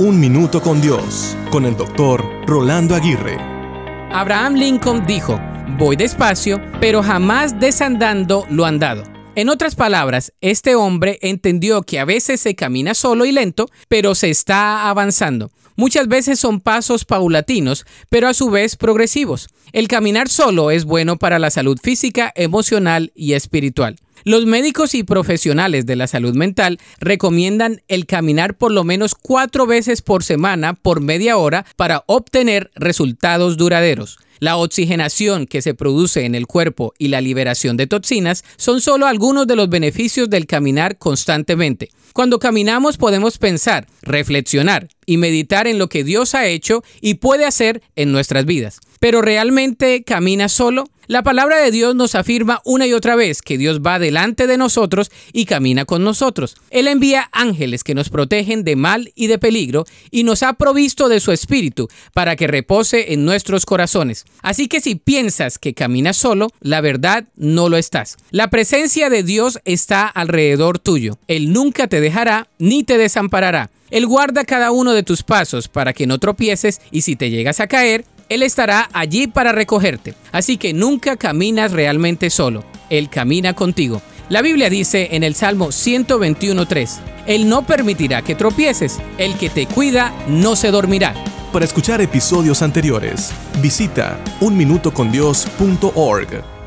Un Minuto con Dios, con el doctor Rolando Aguirre. Abraham Lincoln dijo, voy despacio, pero jamás desandando lo andado. En otras palabras, este hombre entendió que a veces se camina solo y lento, pero se está avanzando. Muchas veces son pasos paulatinos, pero a su vez progresivos. El caminar solo es bueno para la salud física, emocional y espiritual. Los médicos y profesionales de la salud mental recomiendan el caminar por lo menos cuatro veces por semana por media hora para obtener resultados duraderos. La oxigenación que se produce en el cuerpo y la liberación de toxinas son solo algunos de los beneficios del caminar constantemente. Cuando caminamos podemos pensar, reflexionar y meditar en lo que Dios ha hecho y puede hacer en nuestras vidas. Pero ¿realmente camina solo? La palabra de Dios nos afirma una y otra vez que Dios va delante de nosotros y camina con nosotros. Él envía ángeles que nos protegen de mal y de peligro y nos ha provisto de su espíritu para que repose en nuestros corazones. Así que si piensas que caminas solo, la verdad no lo estás. La presencia de Dios está alrededor tuyo. Él nunca te dejará ni te desamparará. Él guarda cada uno de tus pasos para que no tropieces y si te llegas a caer, Él estará allí para recogerte. Así que nunca caminas realmente solo. Él camina contigo. La Biblia dice en el Salmo 121.3, Él no permitirá que tropieces, el que te cuida no se dormirá. Para escuchar episodios anteriores, visita unminutocondios.org.